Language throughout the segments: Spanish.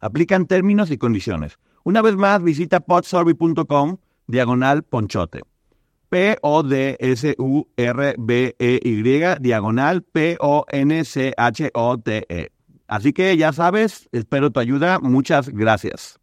Aplican términos y condiciones. Una vez más, visita podsurvey.com diagonal ponchote. P-O-D-S-U-R-B-E-Y diagonal P-O-N-C-H-O-T-E. Así que ya sabes, espero tu ayuda. Muchas gracias.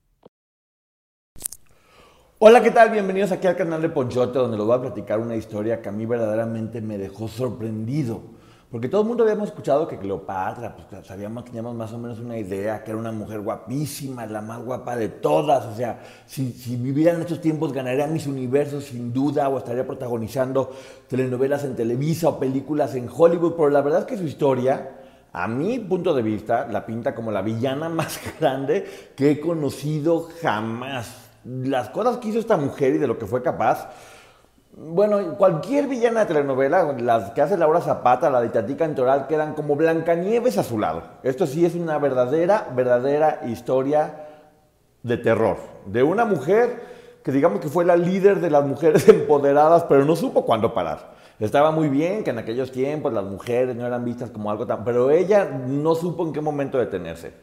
Hola, ¿qué tal? Bienvenidos aquí al canal de Ponchote, donde les voy a platicar una historia que a mí verdaderamente me dejó sorprendido. Porque todo el mundo habíamos escuchado que Cleopatra, pues sabíamos, teníamos más o menos una idea, que era una mujer guapísima, la más guapa de todas. O sea, si, si viviera en estos tiempos ganaría mis universos sin duda, o estaría protagonizando telenovelas en Televisa o películas en Hollywood. Pero la verdad es que su historia, a mi punto de vista, la pinta como la villana más grande que he conocido jamás. Las cosas que hizo esta mujer y de lo que fue capaz bueno, cualquier villana de telenovela, las que hace Laura Zapata, la de Tati Cantoral, quedan como Blancanieves a su lado. Esto sí es una verdadera, verdadera historia de terror. De una mujer que digamos que fue la líder de las mujeres empoderadas, pero no supo cuándo parar. Estaba muy bien que en aquellos tiempos las mujeres no eran vistas como algo tan... Pero ella no supo en qué momento detenerse.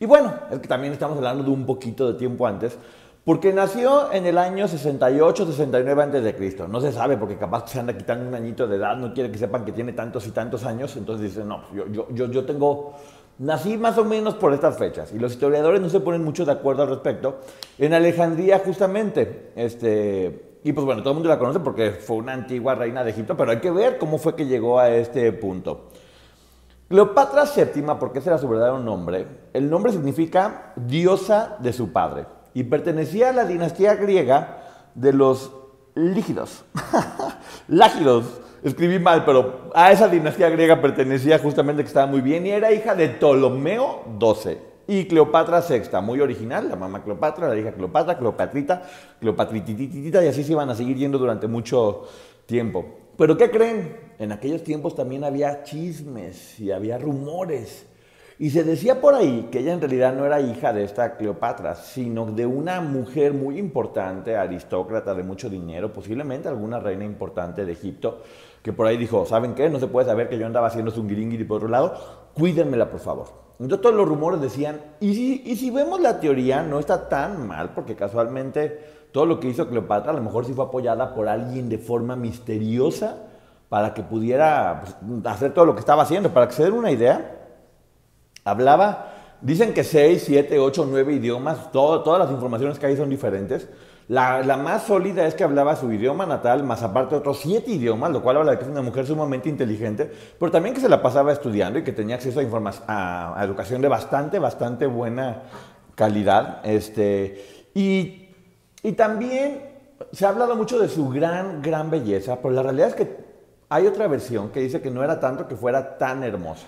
Y bueno, es que también estamos hablando de un poquito de tiempo antes, porque nació en el año 68, 69 antes de Cristo. No se sabe porque capaz se anda quitando un añito de edad, no quiere que sepan que tiene tantos y tantos años. Entonces dice, no, yo, yo, yo, yo tengo, nací más o menos por estas fechas. Y los historiadores no se ponen mucho de acuerdo al respecto. En Alejandría justamente, este, y pues bueno, todo el mundo la conoce porque fue una antigua reina de Egipto, pero hay que ver cómo fue que llegó a este punto. Cleopatra VII, porque ese era su verdadero nombre, el nombre significa diosa de su padre y pertenecía a la dinastía griega de los lígidos. Lágidos, escribí mal, pero a esa dinastía griega pertenecía justamente que estaba muy bien y era hija de Ptolomeo XII y Cleopatra VI, muy original, la mamá Cleopatra, la hija Cleopatra, Cleopatrita, Cleopatrititita y así se iban a seguir yendo durante mucho tiempo. Pero ¿qué creen? En aquellos tiempos también había chismes y había rumores. Y se decía por ahí que ella en realidad no era hija de esta Cleopatra, sino de una mujer muy importante, aristócrata de mucho dinero, posiblemente alguna reina importante de Egipto, que por ahí dijo, ¿saben qué? No se puede saber que yo andaba haciendo y por otro lado, cuídenmela por favor. Entonces todos los rumores decían, y si, y si vemos la teoría, no está tan mal, porque casualmente todo lo que hizo Cleopatra a lo mejor sí fue apoyada por alguien de forma misteriosa para que pudiera pues, hacer todo lo que estaba haciendo. Para que se den una idea, Hablaba, dicen que 6, 7, 8, 9 idiomas, todas las informaciones que hay son diferentes. La, más sólida es que hablaba su idioma natal, más aparte otros siete idiomas, lo cual habla de que es una mujer sumamente inteligente, pero también que se la pasaba estudiando y que tenía acceso a, a, educación de bastante, bastante buena calidad. Este, y, y también se ha hablado mucho de su gran, gran belleza, pero la realidad es que hay otra versión que dice que no era tanto que fuera tan hermosa.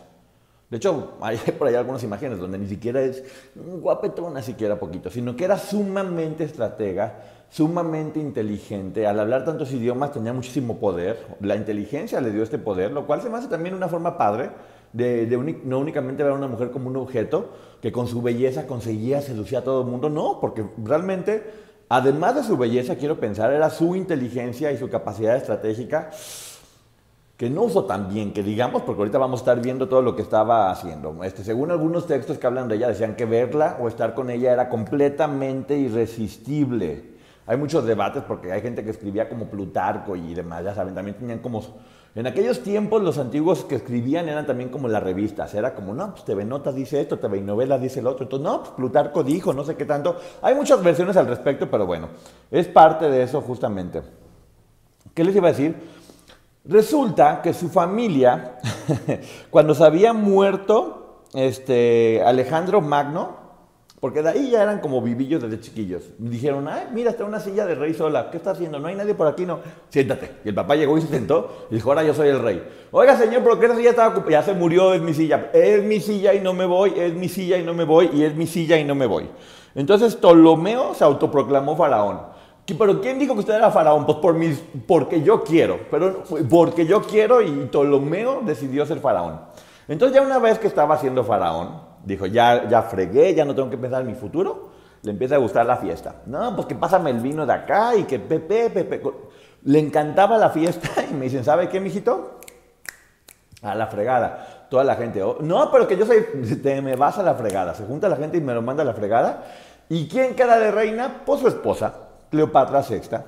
De hecho, hay por ahí algunas imágenes donde ni siquiera es guapetona, siquiera poquito, sino que era sumamente estratega, sumamente inteligente. Al hablar tantos idiomas tenía muchísimo poder. La inteligencia le dio este poder, lo cual se me hace también una forma padre de, no únicamente ver a una mujer como un objeto que con su belleza conseguía seducir a todo el mundo. No, porque realmente, además de su belleza, quiero pensar, era su inteligencia y su capacidad estratégica que no usó tan bien, que digamos, porque ahorita vamos a estar viendo todo lo que estaba haciendo. Este, según algunos textos que hablan de ella, decían que verla o estar con ella era completamente irresistible. Hay muchos debates porque hay gente que escribía como Plutarco y demás, ya saben, también tenían como En aquellos tiempos los antiguos que escribían eran también como las revistas, era como, no, pues TV Notas dice esto, TV Novelas dice el otro, entonces, no, pues Plutarco dijo, no sé qué tanto. Hay muchas versiones al respecto, pero bueno, es parte de eso justamente. ¿Qué les iba a decir? Resulta que su familia, cuando se había muerto este, Alejandro Magno, porque de ahí ya eran como vivillos desde chiquillos. Dijeron, ay, mira, está una silla de rey sola. ¿Qué está haciendo? No hay nadie por aquí, no. Siéntate. Y el papá llegó y se sentó y dijo, ahora yo soy el rey. Oiga, señor, ¿por qué esa silla estaba ocupada? Ya se murió, es mi silla. Es mi silla y no me voy, es mi silla y no me voy, y es mi silla y no me voy. Entonces Ptolomeo se autoproclamó faraón. ¿Pero quién dijo que usted era faraón? Pues por mis, porque yo quiero. Pero porque yo quiero y Ptolomeo decidió ser faraón. Entonces ya una vez que estaba siendo faraón, Dijo, ya, ya fregué, ya no tengo que pensar en mi futuro. Le empieza a gustar la fiesta. No, pues que pásame el vino de acá y que pepe, pepe. Le encantaba la fiesta y me dicen, ¿sabe qué, mijito? A la fregada. Toda la gente, oh, no, pero que yo soy, te me vas a la fregada. Se junta la gente y me lo manda a la fregada. ¿Y quién queda de reina? Pues su esposa, Cleopatra VI.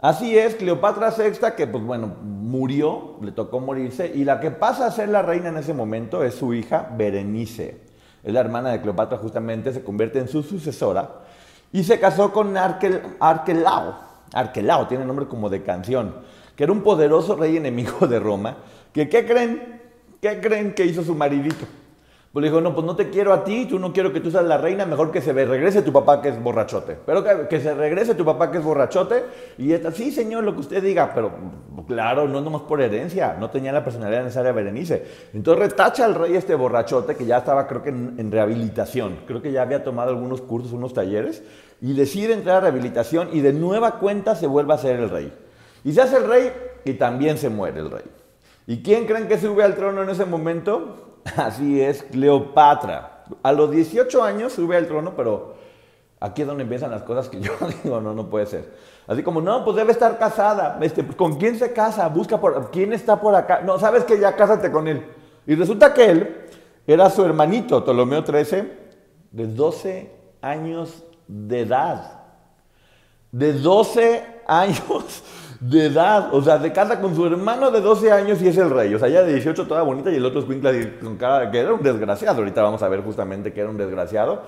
Así es, Cleopatra VI, que pues bueno, murió, le tocó morirse, y la que pasa a ser la reina en ese momento es su hija Berenice es la hermana de Cleopatra justamente, se convierte en su sucesora y se casó con Arquelao. Arquelao tiene nombre como de canción, que era un poderoso rey enemigo de Roma, que ¿qué creen? ¿Qué creen que hizo su maridito? Pues le dijo, no, pues no te quiero a ti, tú no quiero que tú seas la reina, mejor que se regrese tu papá que es borrachote. Pero que, se regrese tu papá que es borrachote. Y esta, sí, señor, lo que usted diga, pero claro, no nomás por herencia, no tenía la personalidad necesaria Berenice. Entonces retacha al rey este borrachote, que ya estaba creo que en, en rehabilitación, creo que ya había tomado algunos cursos, unos talleres, y decide entrar a rehabilitación y de nueva cuenta se vuelve a ser el rey. Y se hace el rey y también se muere el rey. ¿Y quién creen que sube al trono en ese momento? Así es, Cleopatra. A los 18 años sube al trono, pero aquí es donde empiezan las cosas que yo digo, no, no puede ser. Así como, no, pues debe estar casada. Este, ¿Con quién se casa? Busca por, ¿quién está por acá? No, sabes que ya cásate con él. Y resulta que él era su hermanito, Ptolomeo XIII, de 12 años de edad. De 12 años de edad. O sea, se casa con su hermano de 12 años y es el rey. O sea, ella de 18 toda bonita y el otro es con cara que era un desgraciado. Ahorita vamos a ver justamente que era un desgraciado.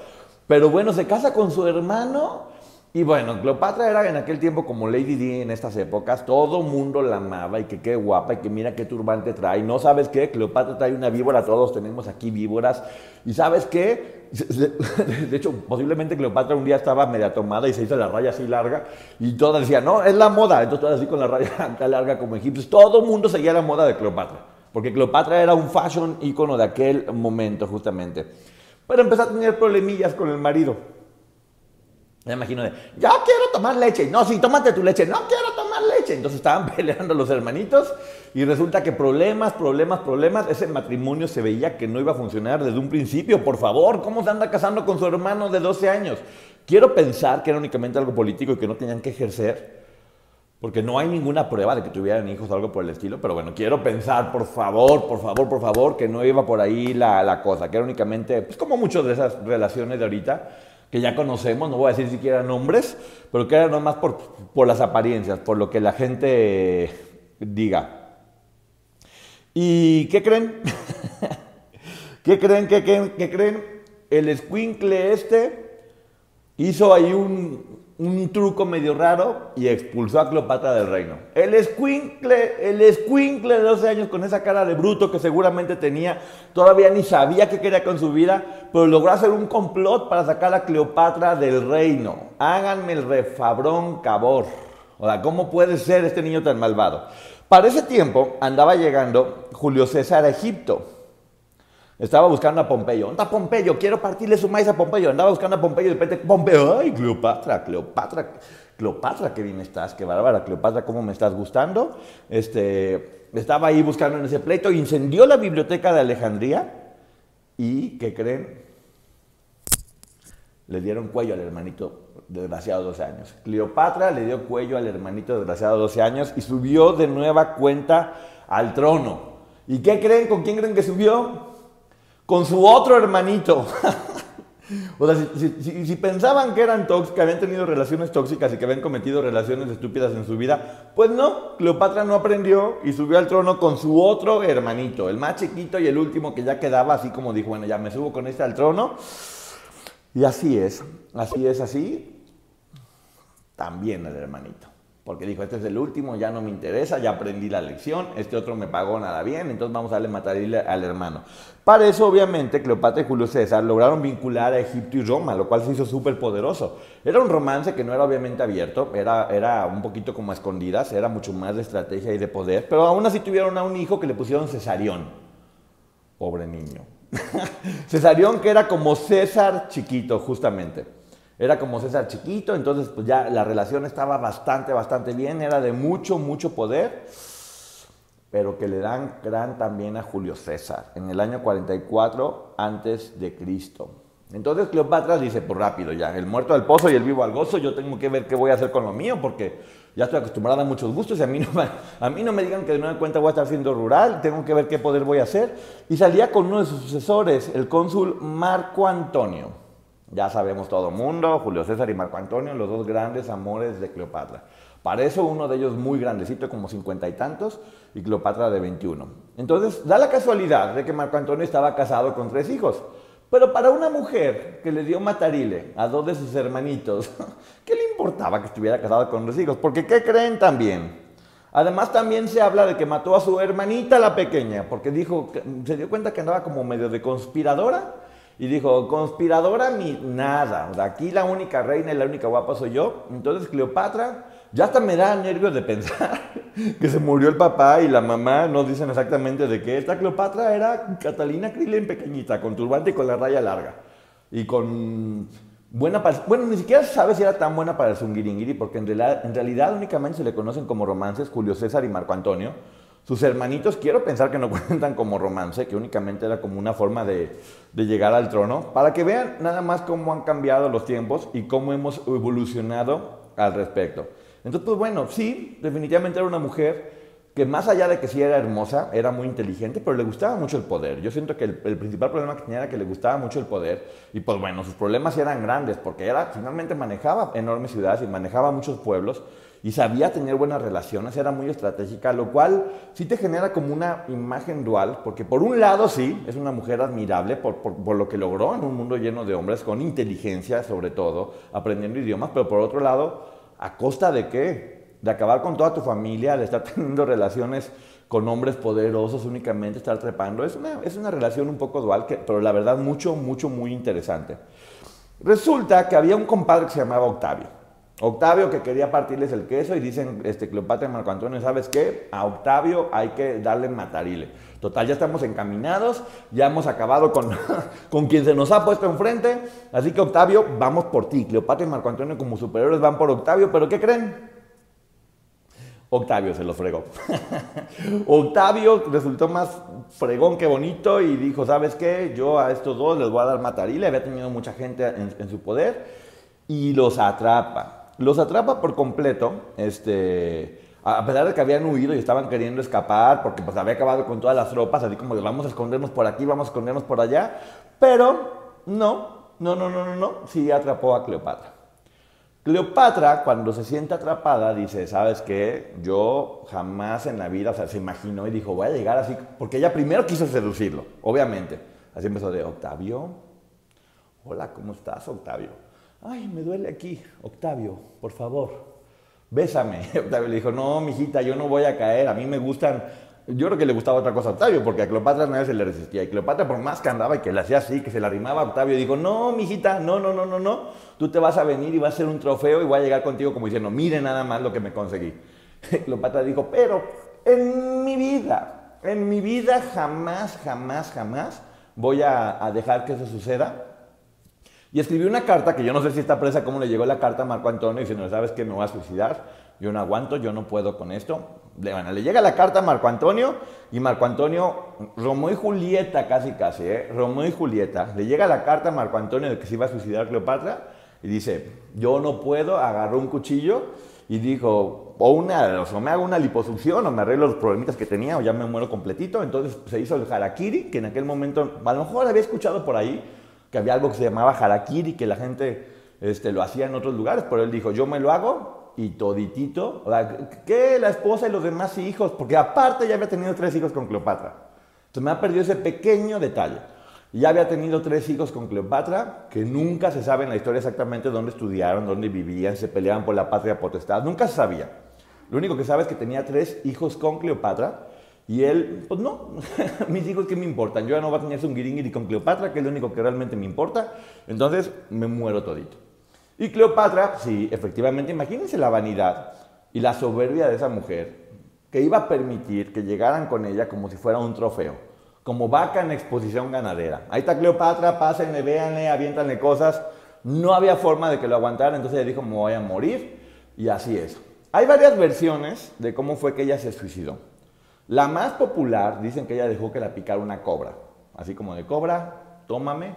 Pero bueno, se casa con su hermano y bueno, Cleopatra era en aquel tiempo como Lady Di en estas épocas, todo mundo la amaba y que qué guapa y que mira qué turbante trae. No sabes qué, Cleopatra trae una víbora, todos tenemos aquí víboras. Y sabes qué, de hecho, posiblemente Cleopatra un día estaba media tomada y se hizo la raya así larga y todas decían, no, es la moda. Entonces todas así con la raya tan larga como egipcios. Todo mundo seguía la moda de Cleopatra, porque Cleopatra era un fashion ícono de aquel momento justamente. Pero empezó a tener problemillas con el marido. Me imagino de, yo quiero tomar leche. No, sí, tómate tu leche. No quiero tomar leche. Entonces estaban peleando los hermanitos y resulta que problemas, problemas, problemas. Ese matrimonio se veía que no iba a funcionar desde un principio. Por favor, ¿cómo se anda casando con su hermano de 12 años? Quiero pensar que era únicamente algo político y que no tenían que ejercer. Porque no hay ninguna prueba de que tuvieran hijos o algo por el estilo, pero bueno, quiero pensar, por favor, por favor, por favor, que no iba por ahí la, la cosa, que era únicamente, pues como muchas de esas relaciones de ahorita, que ya conocemos, no voy a decir siquiera nombres, pero que era nomás por, por las apariencias, por lo que la gente diga. ¿Y qué creen? ¿Qué creen? ¿Qué creen? ¿Qué creen? El squinkle este hizo ahí un, un truco medio raro y expulsó a Cleopatra del reino. El escuincle, el escuincle de 12 años con esa cara de bruto que seguramente tenía, todavía ni sabía qué quería con su vida, pero logró hacer un complot para sacar a Cleopatra del reino. Háganme el refabrón cabor. O sea, ¿cómo puede ser este niño tan malvado? Para ese tiempo andaba llegando Julio César a Egipto. Estaba buscando a Pompeyo. ¿Dónde está Pompeyo? Quiero partirle su maíz a Pompeyo. Andaba buscando a Pompeyo y de repente Pompeyo. ¡Ay, Cleopatra! Cleopatra. Cleopatra, qué bien estás, qué bárbara. Cleopatra, ¿cómo me estás gustando? Este, estaba ahí buscando en ese pleito. Incendió la biblioteca de Alejandría. ¿Y qué creen? Le dieron cuello al hermanito desgraciado de 12 años. Cleopatra le dio cuello al hermanito desgraciado de 12 años y subió de nueva cuenta al trono. ¿Y qué creen? ¿Con quién creen que subió? Con su otro hermanito. O sea, si, pensaban que eran tóxicos, que habían tenido relaciones tóxicas y que habían cometido relaciones estúpidas en su vida, pues no, Cleopatra no aprendió y subió al trono con su otro hermanito, el más chiquito y el último que ya quedaba, así como dijo, bueno, ya me subo con este al trono. Y así es, así es, así, también el hermanito porque dijo, este es el último, ya no me interesa, ya aprendí la lección, este otro me pagó nada bien, entonces vamos a darle matarile al hermano. Para eso, obviamente, Cleopatra y Julio César lograron vincular a Egipto y Roma, lo cual se hizo súper poderoso. Era un romance que no era obviamente abierto, era, era un poquito como a escondidas, era mucho más de estrategia y de poder, pero aún así tuvieron a un hijo que le pusieron Cesarión. Pobre niño. Cesarión que era como César chiquito, justamente. Era como César chiquito, entonces pues ya la relación estaba bastante, bastante bien, era de mucho, mucho poder, pero que le dan gran también a Julio César en el año 44 antes de Cristo. Entonces Cleopatra dice, pues rápido ya, el muerto al pozo y el vivo al gozo, yo tengo que ver qué voy a hacer con lo mío, porque ya estoy acostumbrada a muchos gustos y a mí no, a mí no me digan que de nueva cuenta voy a estar siendo rural, tengo que ver qué poder voy a hacer. Y salía con uno de sus sucesores, el cónsul Marco Antonio. Ya sabemos todo mundo, Julio César y Marco Antonio, los dos grandes amores de Cleopatra. Para eso uno de ellos muy grandecito, como cincuenta y tantos, y Cleopatra de 21. Entonces, da la casualidad de que Marco Antonio estaba casado con tres hijos. Pero para una mujer que le dio matarile a dos de sus hermanitos, ¿qué le importaba que estuviera casado con tres hijos? Porque ¿qué creen también? Además también se habla de que mató a su hermanita la pequeña, porque dijo, se dio cuenta que andaba como medio de conspiradora y dijo, conspiradora ni nada. aquí la única reina y la única guapa soy yo. Entonces Cleopatra, ya hasta me da nervios de pensar que se murió el papá y la mamá no dicen exactamente de qué. Esta Cleopatra era Catalina Krilen pequeñita, con turbante y con la raya larga. Y con buena para... Bueno, ni siquiera se sabe si era tan buena para el zungiringiri, porque en realidad únicamente se le conocen como romances Julio César y Marco Antonio sus hermanitos, quiero pensar que no cuentan como romance, que únicamente era como una forma de, llegar al trono, para que vean nada más cómo han cambiado los tiempos y cómo hemos evolucionado al respecto. Entonces, pues bueno, sí, definitivamente era una mujer que más allá de que sí era hermosa, era muy inteligente, pero le gustaba mucho el poder. Yo siento que el, principal problema que tenía era que le gustaba mucho el poder, y pues bueno, sus problemas eran grandes, porque era, finalmente manejaba enormes ciudades y manejaba muchos pueblos, y sabía tener buenas relaciones, era muy estratégica, lo cual sí te genera como una imagen dual, porque por un lado sí, es una mujer admirable por, lo que logró en un mundo lleno de hombres, con inteligencia sobre todo, aprendiendo idiomas, pero por otro lado, ¿a costa de qué? De acabar con toda tu familia, de estar teniendo relaciones con hombres poderosos únicamente, estar trepando. Es una, es una relación un poco dual, que, pero la verdad mucho, mucho, muy interesante. Resulta que había un compadre que se llamaba Octavio. Octavio que quería partirles el queso y dicen este, Cleopatra y Marco Antonio, ¿sabes qué? A Octavio hay que darle matarile. Total, ya estamos encaminados, ya hemos acabado con, con quien se nos ha puesto enfrente, así que Octavio, vamos por ti. Cleopatra y Marco Antonio como superiores van por Octavio, pero ¿qué creen? Octavio se los fregó. Octavio resultó más fregón que bonito y dijo, ¿sabes qué? Yo a estos dos les voy a dar matarile, había tenido mucha gente en su poder y los atrapa. Los atrapa por completo, este, a pesar de que habían huido y estaban queriendo escapar, porque pues había acabado con todas las tropas, así como de vamos a escondernos por aquí, vamos a escondernos por allá, pero no, no, no, no, no, no, sí atrapó a Cleopatra. Cleopatra, cuando se siente atrapada, dice, ¿sabes qué? Yo jamás en la vida, o sea, se imaginó y dijo, voy a llegar así, porque ella primero quiso seducirlo, obviamente. Así empezó de, Octavio, hola, ¿cómo estás, Octavio? Ay, me duele aquí, Octavio, por favor, bésame. Octavio le dijo, no, mijita, yo no voy a caer, a mí me gustan, yo creo que le gustaba otra cosa a Octavio, porque a Cleopatra nadie se le resistía. Y Cleopatra, por más que andaba y que le hacía así, que se le arrimaba a Octavio, dijo, no, mijita, no, no, no, no, no, tú te vas a venir y vas a ser un trofeo y voy a llegar contigo como diciendo, mire nada más lo que me conseguí. Cleopatra dijo, pero en mi vida, en mi vida jamás, jamás, jamás voy a, a dejar que eso suceda y escribió una carta, que yo no sé si está presa, cómo le llegó la carta a Marco Antonio, diciendo, ¿sabes que Me voy a suicidar, yo no aguanto, yo no puedo con esto. Le, bueno, le llega la carta a Marco Antonio, y Marco Antonio, Romeo y Julieta casi casi, ¿eh? Y Julieta, le llega la carta a Marco Antonio de que se iba a suicidar Cleopatra, y dice, yo no puedo, agarró un cuchillo, y dijo, o una, o me hago una liposucción, o me arreglo los problemitas que tenía, o ya me muero completito. Entonces se hizo el harakiri, que en aquel momento, a lo mejor había escuchado por ahí, que había algo que se llamaba harakiri, que la gente este, lo hacía en otros lugares, pero él dijo, yo me lo hago y toditito, o sea, que la esposa y los demás hijos, porque aparte ya había tenido tres hijos con Cleopatra. Entonces me ha perdido ese pequeño detalle. Ya había tenido tres hijos con Cleopatra, que nunca se sabe en la historia exactamente dónde estudiaron, dónde vivían, se peleaban por la patria potestad, nunca se sabía. Lo único que sabe es que tenía tres hijos con Cleopatra, y él, pues no, mis hijos qué me importan, yo ya no voy a tener un guiringiri con Cleopatra, que es lo único que realmente me importa, entonces me muero todito. Y Cleopatra, sí, efectivamente, imagínense la vanidad y la soberbia de esa mujer, que iba a permitir que llegaran con ella como si fuera un trofeo, como vaca en exposición ganadera. Ahí está Cleopatra, pásenle, véanle, aviéntanle cosas. No había forma de que lo aguantara, entonces ella dijo, me voy a morir, y así es. Hay varias versiones de cómo fue que ella se suicidó. La más popular, dicen que ella dejó que la picara una cobra, así como de cobra, tómame,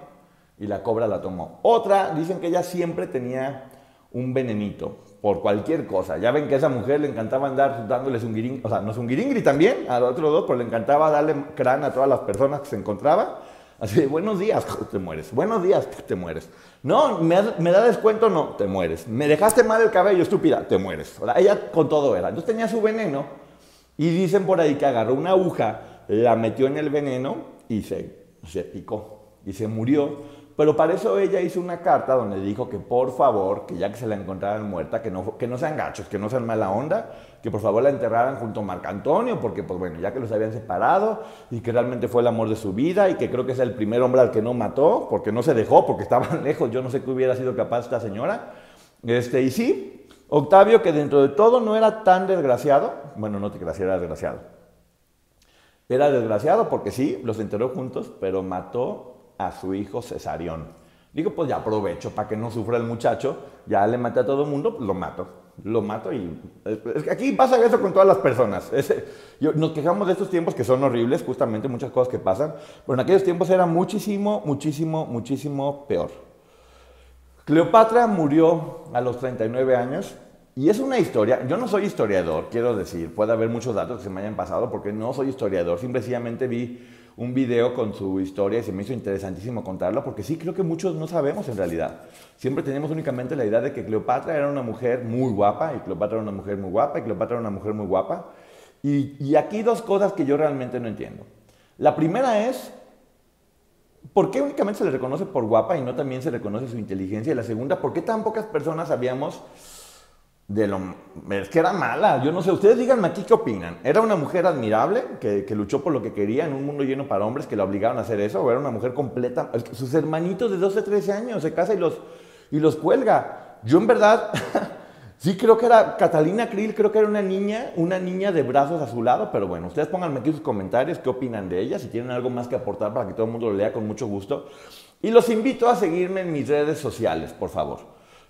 y la cobra la tomó. Otra, dicen que ella siempre tenía un venenito, por cualquier cosa. Ya ven que a esa mujer le encantaba andar dándoles un guiringri, o sea, no es un guiringri también, a los otros dos, pero le encantaba darle crán a todas las personas que se encontraba. Así de, buenos días, te mueres. Buenos días, te mueres. No, ¿me, me da descuento? No, te mueres. ¿Me dejaste mal el cabello, estúpida? Te mueres. O sea, ella con todo era. Entonces tenía su veneno y dicen por ahí que agarró una aguja, la metió en el veneno y se, se picó y se murió. Pero para eso ella hizo una carta donde dijo que por favor, que ya que se la encontraran muerta, que no, que no sean gachos, que no sean mala onda, que por favor la enterraran junto a Marco Antonio, porque pues bueno, ya que los habían separado y que realmente fue el amor de su vida y que creo que es el primer hombre al que no mató, porque no se dejó, porque estaban lejos, yo no sé qué hubiera sido capaz esta señora. Este, y sí, Octavio, que dentro de todo no era tan desgraciado, bueno, no desgraciado, era desgraciado. Era desgraciado porque sí, los enterró juntos, pero mató a su hijo Cesarión. Digo, pues ya aprovecho para que no sufra el muchacho, ya le maté a todo el mundo, pues lo mato. Lo mato y... Es que aquí pasa eso con todas las personas. nos quejamos de estos tiempos que son horribles, justamente muchas cosas que pasan, pero en aquellos tiempos era muchísimo, muchísimo, muchísimo peor. Cleopatra murió a los 39 años y es una historia, yo no soy historiador, quiero decir, puede haber muchos datos que se me hayan pasado porque no soy historiador, simplemente vi un video con su historia y se me hizo interesantísimo contarlo porque sí creo que muchos no sabemos en realidad. Siempre tenemos únicamente la idea de que Cleopatra era una mujer muy guapa y Cleopatra era una mujer muy guapa y Cleopatra era una mujer muy guapa. Y, y aquí dos cosas que yo realmente no entiendo. La primera es ¿Por qué únicamente se le reconoce por guapa y no también se reconoce su inteligencia? Y la segunda, ¿por qué tan pocas personas sabíamos de lo... Es que era mala, yo no sé, ustedes díganme aquí qué opinan. ¿Era una mujer admirable que, luchó por lo que quería en un mundo lleno para hombres que la obligaron a hacer eso? ¿O era una mujer completa? Sus hermanitos de 12, 13 años se casa y los, y los cuelga. Yo en verdad... Sí, creo que era Catalina Krill, creo que era una niña, una niña de brazos a su lado, pero bueno, ustedes pónganme aquí sus comentarios, qué opinan de ella, si tienen algo más que aportar para que todo el mundo lo lea con mucho gusto. Y los invito a seguirme en mis redes sociales, por favor.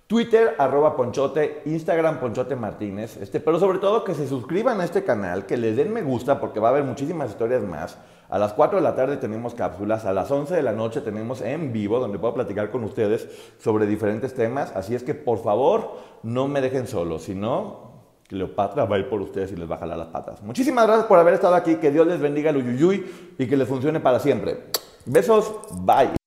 Twitter, arroba Ponchote, Instagram, Ponchote Martínez, este, pero sobre todo que se suscriban a este canal, que les den me gusta porque va a haber muchísimas historias más. A las 4 de la tarde tenemos cápsulas, a las 11 de la noche tenemos en vivo donde puedo platicar con ustedes sobre diferentes temas, así es que por favor no me dejen solo, si no, Cleopatra va a ir por ustedes y les va a jalar las patas. Muchísimas gracias por haber estado aquí, que Dios les bendiga el y que les funcione para siempre. Besos, bye.